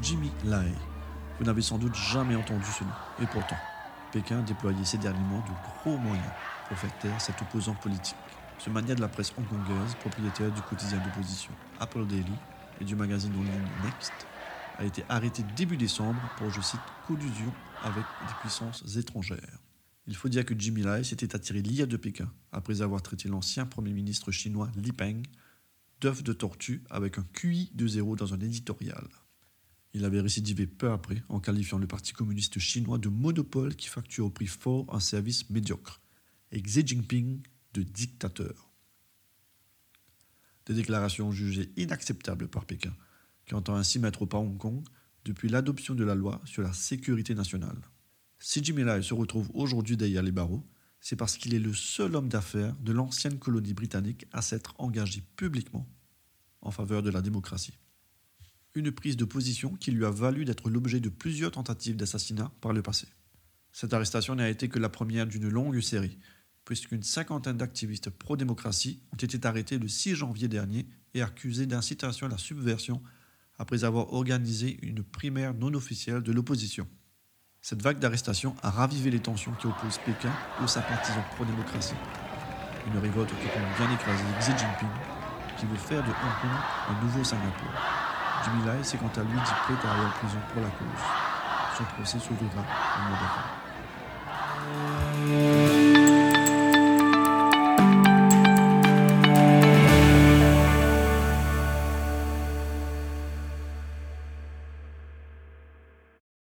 Jimmy Lai. Vous n'avez sans doute jamais entendu ce nom. Et pourtant, Pékin déployait ces derniers mois de gros moyens pour faire taire cet opposant politique. Ce mania de la presse hongkongaise, propriétaire du quotidien d'opposition Apple Daily et du magazine en ligne Next, a été arrêté début décembre pour, je cite, collusion avec des puissances étrangères. Il faut dire que Jimmy Lai s'était attiré l'IA de Pékin après avoir traité l'ancien Premier ministre chinois Li Peng d'œuf de tortue avec un QI de zéro dans un éditorial. Il avait récidivé peu après en qualifiant le Parti communiste chinois de monopole qui facture au prix fort un service médiocre, et Xi Jinping de dictateur. Des déclarations jugées inacceptables par Pékin, qui entend ainsi mettre au pas Hong Kong depuis l'adoption de la loi sur la sécurité nationale. Si Jimmy Lai se retrouve aujourd'hui derrière les barreaux, c'est parce qu'il est le seul homme d'affaires de l'ancienne colonie britannique à s'être engagé publiquement en faveur de la démocratie. Une prise de position qui lui a valu d'être l'objet de plusieurs tentatives d'assassinat par le passé. Cette arrestation n'a été que la première d'une longue série, puisqu'une cinquantaine d'activistes pro-démocratie ont été arrêtés le 6 janvier dernier et accusés d'incitation à la subversion après avoir organisé une primaire non officielle de l'opposition. Cette vague d'arrestations a ravivé les tensions qui opposent Pékin aux sympathisants pro-démocratie. Une révolte qui compte bien écraser Xi Jinping, qui veut faire de Hong Kong un nouveau Singapour. Lai s'est quant à lui dit prêt à en prison pour la cause. Son procès s'ouvrira au mois d'avril.